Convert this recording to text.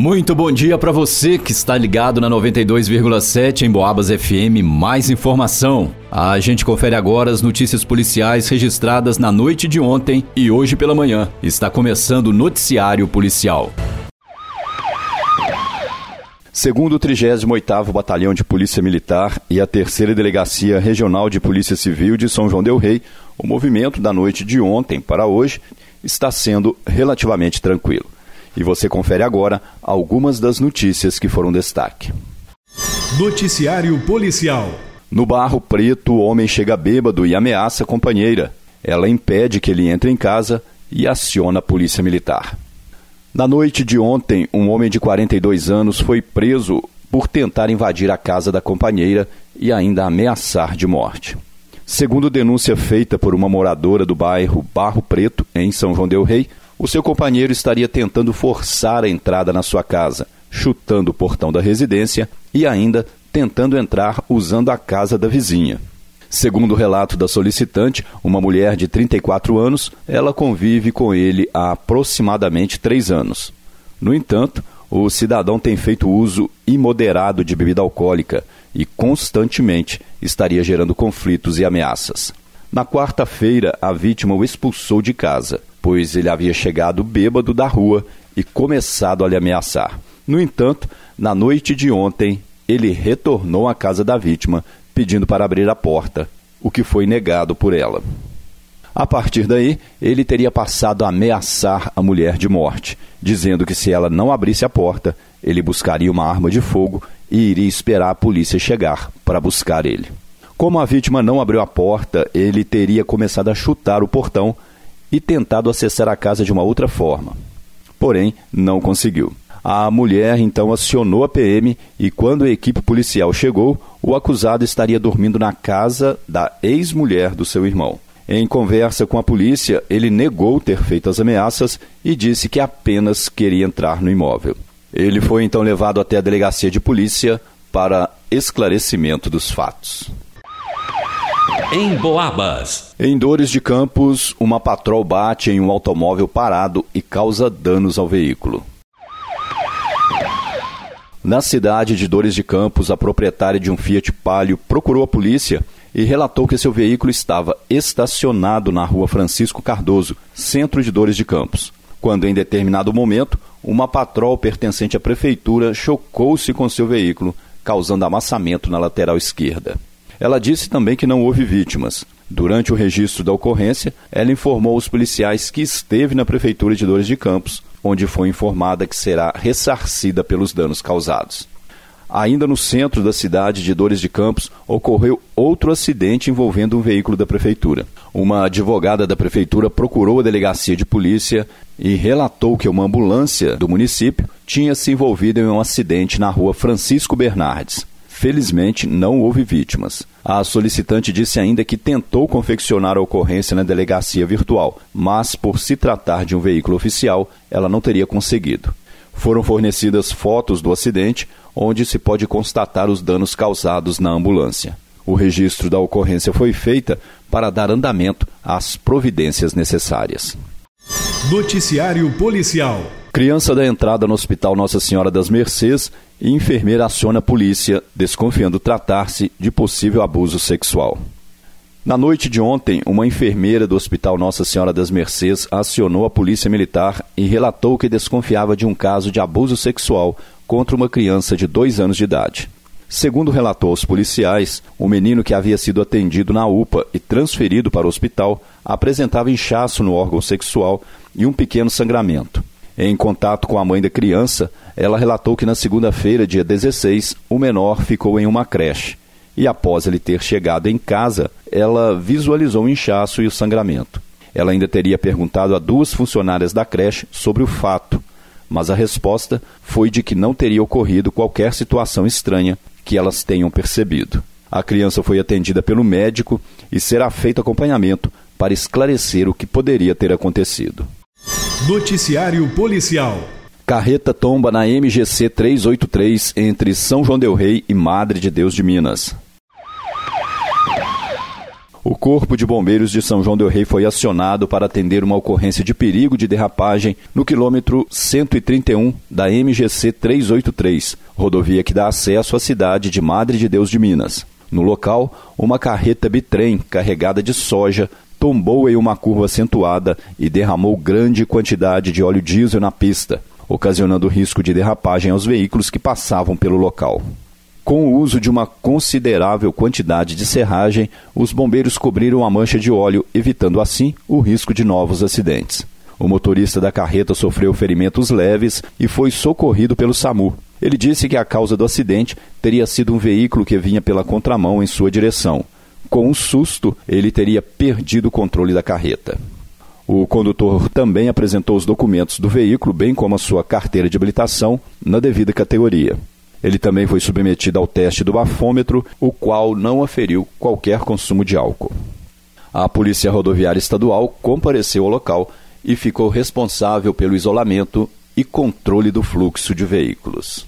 Muito bom dia para você que está ligado na 92,7 em Boabas FM. Mais informação. A gente confere agora as notícias policiais registradas na noite de ontem e hoje pela manhã. Está começando o noticiário policial. Segundo o 38º Batalhão de Polícia Militar e a Terceira Delegacia Regional de Polícia Civil de São João del Rei, o movimento da noite de ontem para hoje está sendo relativamente tranquilo. E você confere agora algumas das notícias que foram destaque. Noticiário Policial. No Barro Preto, o homem chega bêbado e ameaça a companheira. Ela impede que ele entre em casa e aciona a polícia militar. Na noite de ontem, um homem de 42 anos foi preso por tentar invadir a casa da companheira e ainda ameaçar de morte. Segundo denúncia feita por uma moradora do bairro Barro Preto, em São João Del Rei, o seu companheiro estaria tentando forçar a entrada na sua casa, chutando o portão da residência e ainda tentando entrar usando a casa da vizinha. Segundo o relato da solicitante, uma mulher de 34 anos, ela convive com ele há aproximadamente três anos. No entanto, o cidadão tem feito uso imoderado de bebida alcoólica e constantemente estaria gerando conflitos e ameaças. Na quarta-feira, a vítima o expulsou de casa pois ele havia chegado bêbado da rua e começado a lhe ameaçar. No entanto, na noite de ontem, ele retornou à casa da vítima, pedindo para abrir a porta, o que foi negado por ela. A partir daí, ele teria passado a ameaçar a mulher de morte, dizendo que se ela não abrisse a porta, ele buscaria uma arma de fogo e iria esperar a polícia chegar para buscar ele. Como a vítima não abriu a porta, ele teria começado a chutar o portão e tentado acessar a casa de uma outra forma. Porém, não conseguiu. A mulher então acionou a PM e, quando a equipe policial chegou, o acusado estaria dormindo na casa da ex-mulher do seu irmão. Em conversa com a polícia, ele negou ter feito as ameaças e disse que apenas queria entrar no imóvel. Ele foi então levado até a delegacia de polícia para esclarecimento dos fatos. Em Boabas. Em Dores de Campos, uma patrol bate em um automóvel parado e causa danos ao veículo. Na cidade de Dores de Campos, a proprietária de um Fiat Palio procurou a polícia e relatou que seu veículo estava estacionado na rua Francisco Cardoso, centro de Dores de Campos, quando em determinado momento uma patrol pertencente à prefeitura chocou-se com seu veículo, causando amassamento na lateral esquerda. Ela disse também que não houve vítimas. Durante o registro da ocorrência, ela informou os policiais que esteve na Prefeitura de Dores de Campos, onde foi informada que será ressarcida pelos danos causados. Ainda no centro da cidade de Dores de Campos, ocorreu outro acidente envolvendo um veículo da prefeitura. Uma advogada da prefeitura procurou a delegacia de polícia e relatou que uma ambulância do município tinha se envolvido em um acidente na rua Francisco Bernardes. Felizmente, não houve vítimas. A solicitante disse ainda que tentou confeccionar a ocorrência na delegacia virtual, mas, por se tratar de um veículo oficial, ela não teria conseguido. Foram fornecidas fotos do acidente, onde se pode constatar os danos causados na ambulância. O registro da ocorrência foi feita para dar andamento às providências necessárias. Noticiário Policial. Criança da entrada no Hospital Nossa Senhora das Mercês e enfermeira aciona a polícia, desconfiando tratar-se de possível abuso sexual. Na noite de ontem, uma enfermeira do Hospital Nossa Senhora das Mercês acionou a Polícia Militar e relatou que desconfiava de um caso de abuso sexual contra uma criança de dois anos de idade. Segundo relatou aos policiais, o menino que havia sido atendido na UPA e transferido para o hospital apresentava inchaço no órgão sexual e um pequeno sangramento. Em contato com a mãe da criança, ela relatou que na segunda-feira, dia 16, o menor ficou em uma creche. E após ele ter chegado em casa, ela visualizou o inchaço e o sangramento. Ela ainda teria perguntado a duas funcionárias da creche sobre o fato, mas a resposta foi de que não teria ocorrido qualquer situação estranha que elas tenham percebido. A criança foi atendida pelo médico e será feito acompanhamento para esclarecer o que poderia ter acontecido. Noticiário Policial. Carreta tomba na MGC 383 entre São João Del Rei e Madre de Deus de Minas. O Corpo de Bombeiros de São João Del Rei foi acionado para atender uma ocorrência de perigo de derrapagem no quilômetro 131 da MGC 383, rodovia que dá acesso à cidade de Madre de Deus de Minas. No local, uma carreta bitrem carregada de soja tombou em uma curva acentuada e derramou grande quantidade de óleo diesel na pista, ocasionando risco de derrapagem aos veículos que passavam pelo local. Com o uso de uma considerável quantidade de serragem, os bombeiros cobriram a mancha de óleo, evitando assim o risco de novos acidentes. O motorista da carreta sofreu ferimentos leves e foi socorrido pelo SAMU. Ele disse que a causa do acidente teria sido um veículo que vinha pela contramão em sua direção. Com um susto, ele teria perdido o controle da carreta. O condutor também apresentou os documentos do veículo, bem como a sua carteira de habilitação, na devida categoria. Ele também foi submetido ao teste do bafômetro, o qual não aferiu qualquer consumo de álcool. A Polícia Rodoviária Estadual compareceu ao local e ficou responsável pelo isolamento e controle do fluxo de veículos.